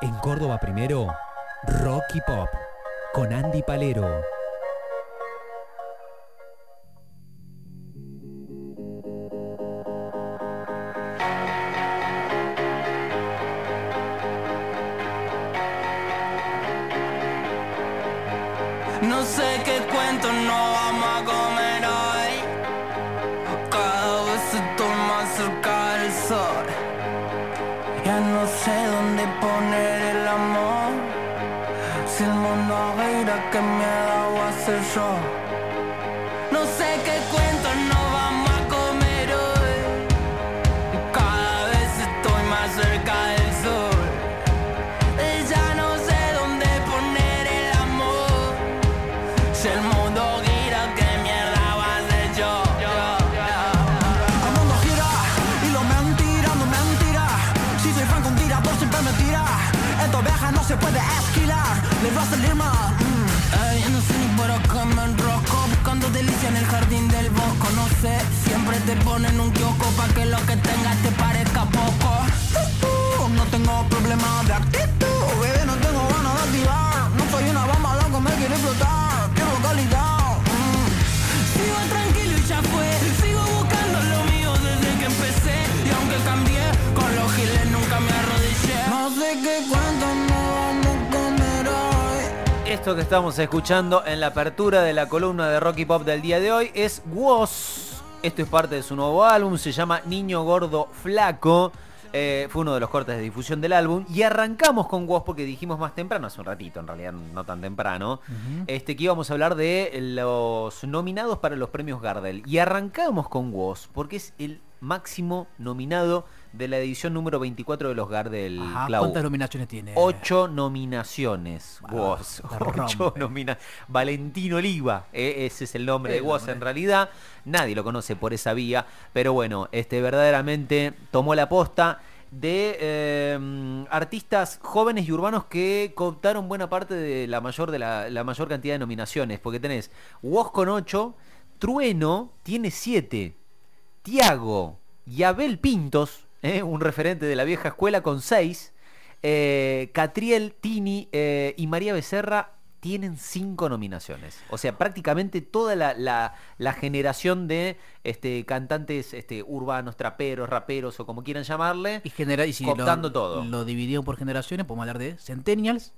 En Córdoba primero, Rocky Pop, con Andy Palero. No sé qué cuento no vamos a comer hoy. Cada vez estoy más cerca del sol. Ya no sé dónde poner que miedo voy a hacer yo. No sé qué cuento no vamos a comer hoy. Cada vez estoy más cerca del sol. Y ya no sé dónde poner el amor. Si el mundo gira, ¿qué mierda va a ser yo? El mundo gira y lo mentira, no mentira. Si soy franco, un tirador siempre me tira. Esto viaja, no se puede esquilar. Le va a salir mal. Por acá me enrosco Buscando delicia en el jardín del bosco. No sé, siempre te ponen un kiosco Pa' que lo que tengas te parezca poco. Uh, no tengo problema de actitud, Esto que estamos escuchando en la apertura de la columna de Rocky Pop del día de hoy es Woz. Esto es parte de su nuevo álbum, se llama Niño Gordo Flaco. Eh, fue uno de los cortes de difusión del álbum. Y arrancamos con Woz porque dijimos más temprano, hace un ratito, en realidad no tan temprano, este, que íbamos a hablar de los nominados para los premios Gardel. Y arrancamos con Woz porque es el máximo nominado de la edición número 24 de los Gardel. Ajá, Clau. ¿Cuántas nominaciones tiene? Ocho nominaciones. Ah, Woz. Ocho nomina Valentín Oliva. eh, ese es el nombre de Woz nombre. en realidad. Nadie lo conoce por esa vía. Pero bueno, este verdaderamente tomó la posta de eh, artistas jóvenes y urbanos que cooptaron buena parte de la mayor de la, la mayor cantidad de nominaciones. Porque tenés Woz con 8, Trueno tiene 7, Tiago y Abel Pintos, eh, un referente de la vieja escuela con 6. Eh, Catriel, Tini eh, y María Becerra tienen cinco nominaciones. O sea, prácticamente toda la, la- la generación de este, cantantes este, urbanos, traperos, raperos o como quieran llamarle. Y, genera, y si Cooptando lo, todo. lo dividieron por generaciones, podemos hablar de Centennials,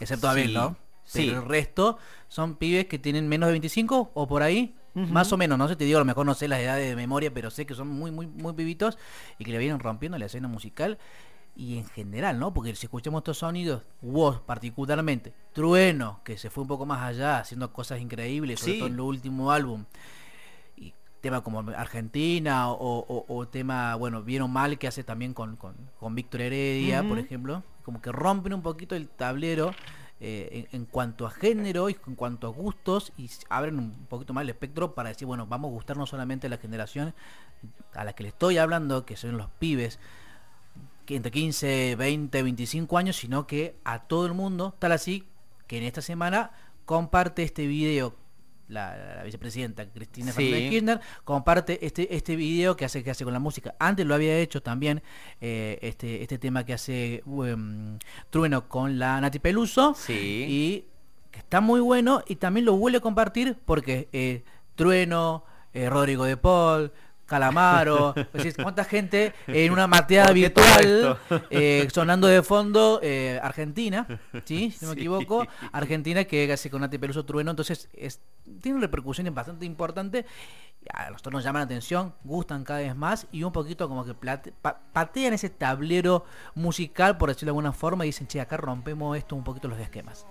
excepto Abel, Sí, ¿no? sí. El resto son pibes que tienen menos de 25 o por ahí, Más o menos, no sé, te digo, a lo mejor no sé las edades de memoria, pero sé que son muy, muy, muy pibitos y que le vienen rompiendo la escena musical y en general, ¿no? Porque si escuchamos estos sonidos, Woz particularmente, Trueno, que se fue un poco más allá, haciendo cosas increíbles, sobre Sí. todo en el último álbum, y tema como Argentina o, o- o tema, bueno, bien o mal que hace también con, con, con Víctor Heredia, por ejemplo, como que rompen un poquito el tablero eh, en, cuanto a género y en cuanto a gustos y abren un poquito más el espectro para decir, bueno, vamos a gustar no solamente a la generación a la que le estoy hablando, que son los pibes, entre 15, 20, 25 años, sino que a todo el mundo, tal así que en esta semana comparte este video la, la vicepresidenta Cristina Sí. Fernández Kirchner comparte este este video que hace que hace con la música. Antes lo había hecho también eh, este este tema que hace um, Trueno con la Nati Peluso Sí. y que está muy bueno y también lo vuelve a compartir porque eh, Trueno, eh, Rodrigo de Paul, Calamaro, es decir, cuánta gente en una mateada ¿Por qué todo virtual eh, sonando de fondo eh, Argentina, ¿sí? Si no me Sí. equivoco, Argentina que hace con Nati Peluso Trueno, entonces es, tiene repercusiones bastante importantes. A nosotros nos llaman la atención, gustan cada vez más y un poquito como que plate- pa- patean ese tablero musical, por decirlo de alguna forma, y dicen, che, acá rompemos esto un poquito los esquemas.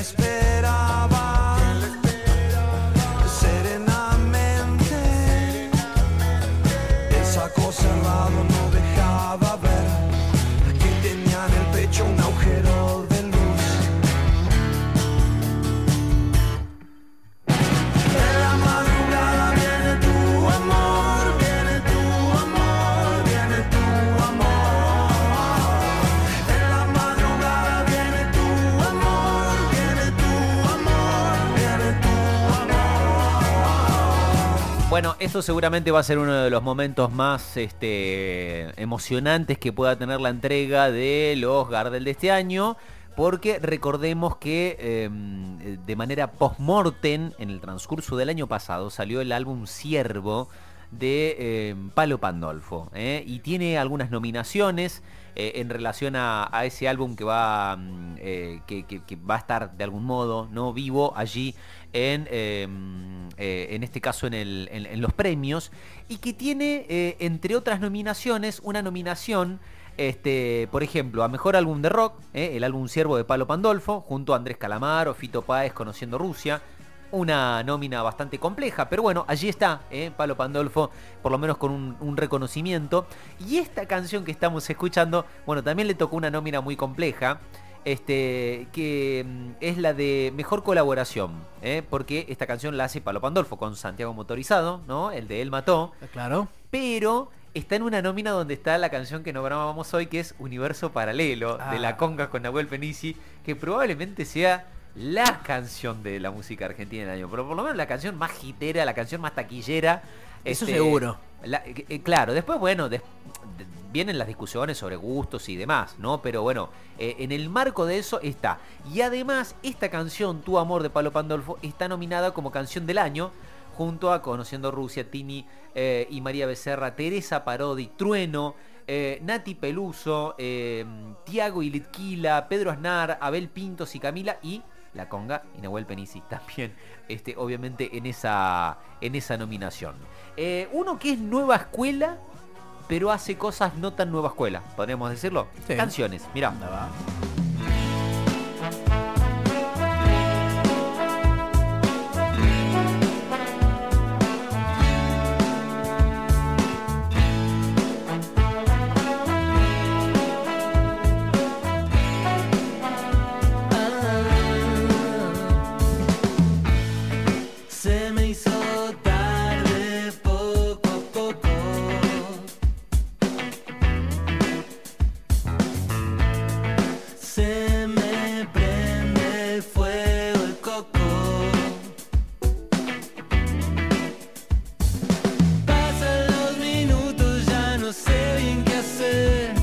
I spent Bueno, esto seguramente va a ser uno de los momentos más este, emocionantes que pueda tener la entrega de los Gardel de este año. Porque recordemos que em, de manera post-mortem, en el transcurso del año pasado, salió el álbum Siervo de em, Palo Pandolfo. ¿eh? Y tiene algunas nominaciones eh, en relación a, a ese álbum que va, mm, eh, que, va a estar de algún modo no vivo allí en, em, eh, en este caso en, el- en- los premios y que tiene eh, entre otras nominaciones una nominación este, por ejemplo, a Mejor Álbum de Rock, el álbum Siervo de Palo Pandolfo, junto a Andrés Calamaro, Fito Páez, Conociendo Rusia. Una nómina bastante compleja, pero bueno, allí está, eh, Palo Pandolfo, por lo menos con un, un reconocimiento. Y esta canción que estamos escuchando, bueno, también le tocó una nómina muy compleja, este, que mm, es la de mejor colaboración, eh, porque esta canción la hace Palo Pandolfo con Santiago Motorizado, ¿no? El de Él Mató Claro. pero está en una nómina donde está la canción que nombrábamos hoy, que es Universo Paralelo, de Ah. La Conga con Nahuel Penici, que probablemente sea la canción de la música argentina del año, pero por lo menos la canción más hitera, la canción más taquillera. Eso este, seguro. la- eh, eh, claro, después, bueno, des- vienen las discusiones sobre gustos y demás, ¿no? Pero bueno, eh, en el marco de eso está. Y además, esta canción, Tu Amor de Palo Pandolfo, está nominada como canción del año, junto a Conociendo Rusia, Tini eh, y María Becerra, Teresa Parodi, Trueno, eh, Nati Peluso, Tiago y Litquila, Pedro Aznar, Abel Pintos y Camila y La Conga y Nahuel Penici también, este, obviamente en esa, en esa nominación. Uno que es nueva escuela, pero hace cosas no tan nueva escuela, podríamos decirlo. Sí. Canciones, mira. No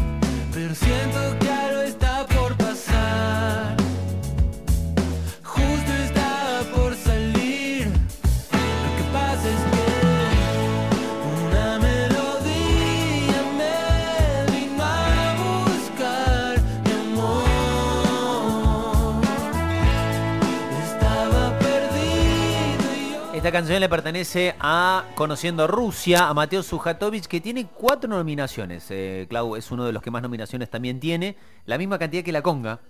Esta canción le pertenece a Conociendo Rusia, a Mateo Sujatovic, que tiene cuatro nominaciones. Eh, Clau es uno de los que más nominaciones también tiene. La misma cantidad que la conga.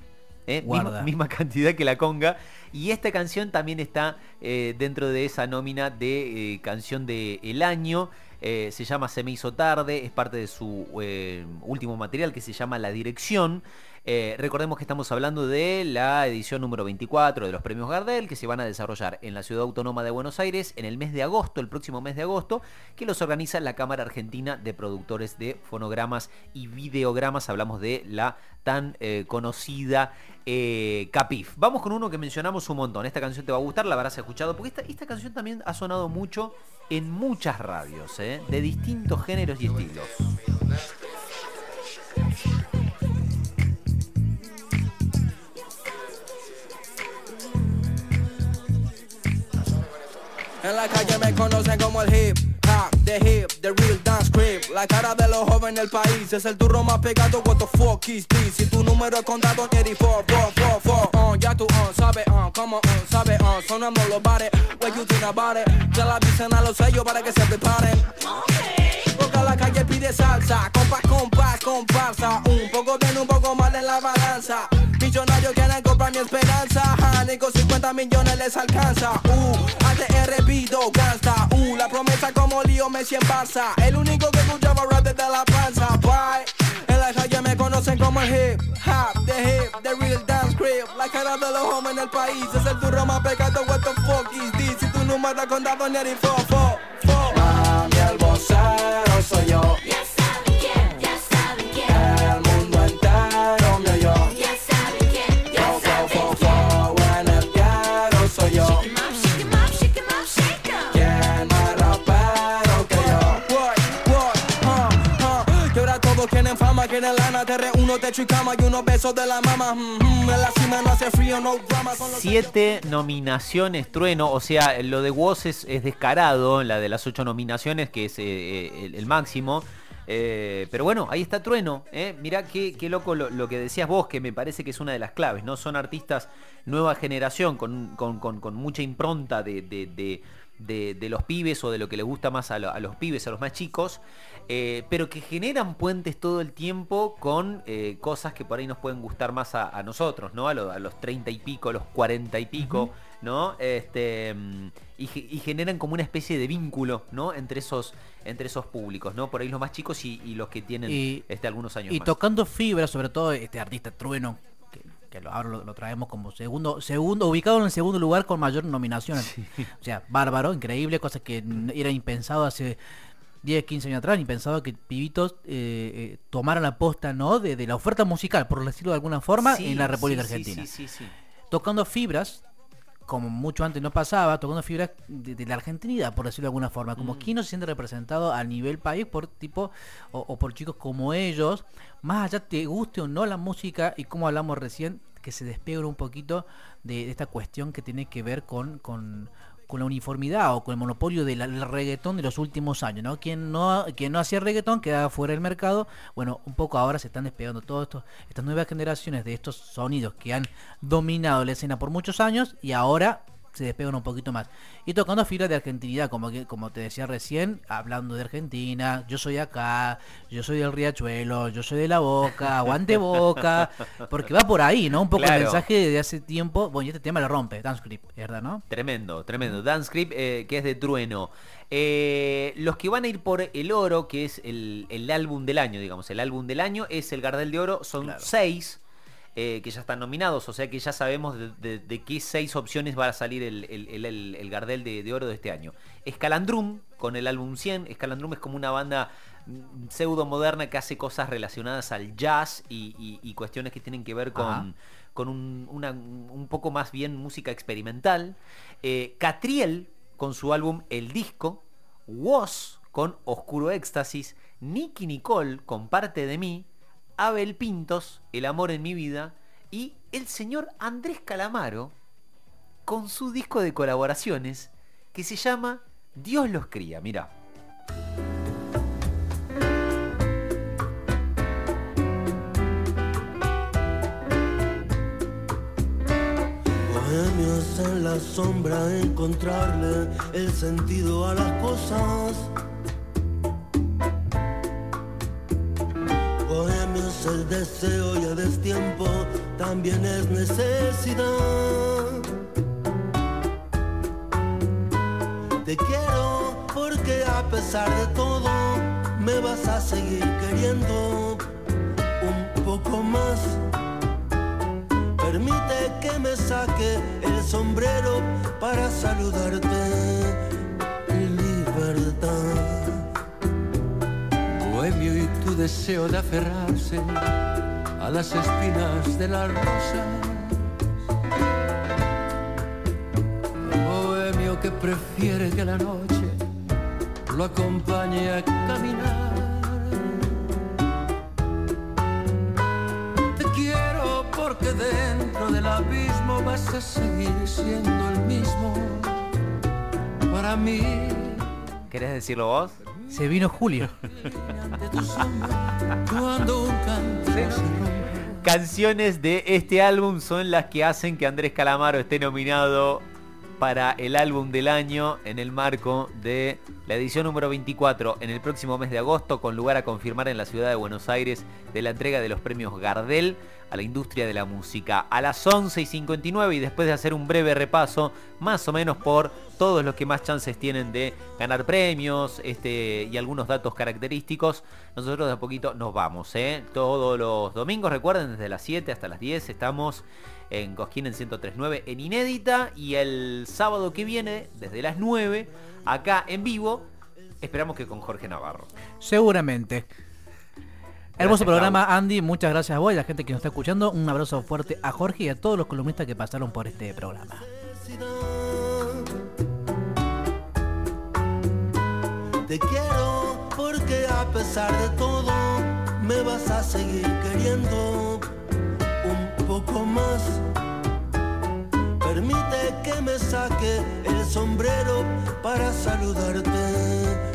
eh, misma, cantidad que la conga. Y esta canción también está eh, dentro de esa nómina de eh, canción del el año. Eh, se llama Se me hizo tarde, es parte de su eh, último material que se llama La Dirección. Eh, recordemos que estamos hablando de la edición número 24 de los premios Gardel que se van a desarrollar en la Ciudad Autónoma de Buenos Aires en el mes de agosto, el próximo mes de agosto, que los organiza la Cámara Argentina de Productores de Fonogramas y Videogramas. Hablamos de la tan eh, conocida eh, Capif. Vamos con uno que mencionamos un montón. Esta canción te va a gustar, la habrás escuchado, porque esta, esta canción también ha sonado mucho en muchas radios, de distintos géneros y estilos. En la calle me conocen como el hip hop, the hip, the real dance creep. La cara de los jóvenes del país es el turro más pegado. What the fuck is this? Si tu número es condado, 84, 4, 4, 4. Uh, ya tú uh, sabes, uh, como uh, sabes, uh, sonando los bares. What you think about it? Ya la avisen a los sellos para que se preparen. Porque la calle pide salsa, compás, compás, comparsa. Un poco bien, un poco mal en la balanza. Millonarios quieren comprar mi esperanza. Ni con 50 millones les alcanza. Uh, ATR Vido, gangsta. Uh, la promesa como lío Messi en Barça. El único que escuchaba rap desde la panza. Bye. En la calle me conocen como el hip hop, the hip, the real dance crib. La cara de los hombres en el país es el turro más pecado. What the fuck is this? Si tu número es condado, ni fo, fo, techo Siete nominaciones, trueno. O sea, lo de Woz es, es descarado, la de las ocho nominaciones, que es eh, eh, el, máximo. Eh, pero bueno, ahí está Trueno. ¿eh? Mirá qué, loco lo, que decías vos, que me parece que es una de las claves. ¿no? Son artistas nueva generación, con, mucha impronta de- de- de los pibes o de lo que les gusta más a, lo- a los pibes, a los más chicos. eh, pero que generan puentes todo el tiempo con eh, cosas que por ahí nos pueden gustar más a, a nosotros, ¿no? A, lo- a los 30 y pico, a los 40 y pico, ¿no? Este, mm, y, y generan como una especie de vínculo, ¿no? Entre esos, entre esos públicos, ¿no? Por ahí los más chicos y, y los que tienen Y- este, algunos años Y más. tocando fibra, sobre todo este artista Trueno, que, lo, ahora lo, lo traemos como segundo, segundo, ubicado en el segundo lugar con mayor nominación. O sea, bárbaro, increíble, cosa que era impensado hace 10, 15 años atrás, impensado que pibitos eh, eh, tomaran la posta, ¿no? De, de la oferta musical, por decirlo de alguna forma, Sí, en la República sí, Argentina. Tocando fibras, como mucho antes no pasaba, tocando fibras de, de la argentinidad, por decirlo de alguna forma. Como Mm. quién no se siente representado a nivel país por tipo, o, o por chicos como ellos, más allá te guste o no la música y como hablamos recién, que se despeguen un poquito de, de esta cuestión que tiene que ver con, con, con la uniformidad o con el monopolio del del reggaetón de los últimos años, ¿no? Quien no, quien no hacía reggaetón quedaba fuera del mercado. Bueno, un poco ahora se están despegando estos, estas nuevas generaciones de estos sonidos que han dominado la escena por muchos años y ahora se despegan un poquito más. Y tocando fibras de argentinidad, como que, como te decía recién, hablando de Argentina, yo soy acá, yo soy del Riachuelo, yo soy de la Boca, aguante Boca, porque va por ahí, ¿no? Un poco Claro. el mensaje de hace tiempo, bueno, y este tema lo rompe, Dance Grip, ¿verdad, no? Tremendo, tremendo. Dance Creep, eh, que es de trueno. Eh, los que van a ir por el oro, que es el, el álbum del año, digamos. El álbum del año es el Gardel de Oro. Son Claro. seis eh, que ya están nominados. O sea que ya sabemos de, de- de qué seis opciones va a salir el, el- el- el- el Gardel de, de Oro de este año. Escalandrum, con el álbum 100. Escalandrum es como una banda mm, pseudo moderna que hace cosas relacionadas al jazz y, y- y cuestiones que tienen que ver con Ajá. con un, una- un poco más bien música experimental. Eh, Catriel con su álbum El Disco. Woz con Oscuro Éxtasis. Nicky Nicole con Parte de mí. Abel Pintos, El Amor en mi vida. Y el señor Andrés Calamaro con su disco de colaboraciones que se llama Dios los cría. Mira. Bohemios en la sombra, encontrarle el sentido a las cosas. El deseo y el destiempo también es necesidad. Te quiero porque a pesar de todo me vas a seguir queriendo un poco más. Permite que me saque el sombrero para saludarte. Bohemio y tu deseo de aferrarse a las espinas de la rosa. Bohemio que prefiere que la noche lo acompañe a caminar. Te quiero porque dentro del abismo vas a seguir siendo el mismo. Para mí, ¿Querés decirlo vos? Se vino Julio. Canciones de este álbum son las que hacen que Andrés Calamaro esté nominado para el álbum del año en el marco de la edición número 24 en el próximo mes de agosto con lugar a confirmar en la ciudad de Buenos Aires de la entrega de los premios Gardel a la industria de la música a las 11 y 59 y después de hacer un breve repaso más o menos por todos los que más chances tienen de ganar premios este, y algunos datos característicos nosotros de a poquito nos vamos ¿eh? todos los domingos recuerden desde las 7 hasta las 10 estamos en Cosquín en 1039 en inédita y el sábado que viene desde las 9 acá en vivo esperamos que con Jorge Navarro Seguramente. Hermoso programa, Andy. Muchas gracias a vos y a la gente que nos está escuchando. Un abrazo fuerte a Jorge y a todos los columnistas que pasaron por este programa. Te quiero porque a pesar de todo me vas a seguir queriendo un poco más. Permite que me saque el sombrero para saludarte.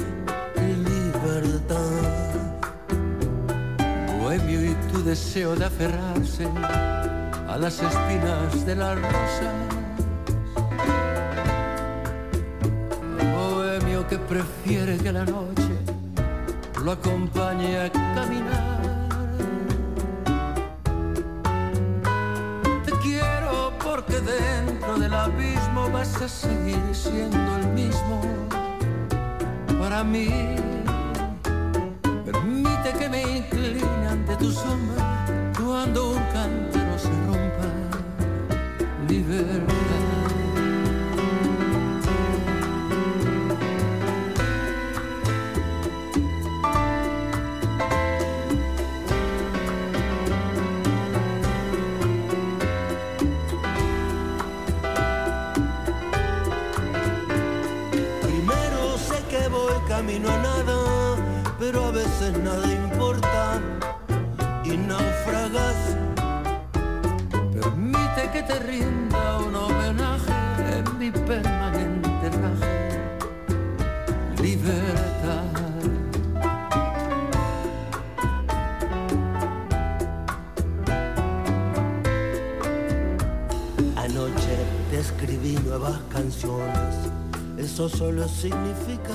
Deseo de aferrarse a las espinas de las rosas. Bohemio que prefiere que la noche lo acompañe a caminar. Te quiero porque dentro del abismo vas a seguir siendo el mismo para mí. Nada importa y naufragas. Permite que te rinda un homenaje en mi permanente raje. Libertad. Anoche te escribí nuevas canciones, eso solo significa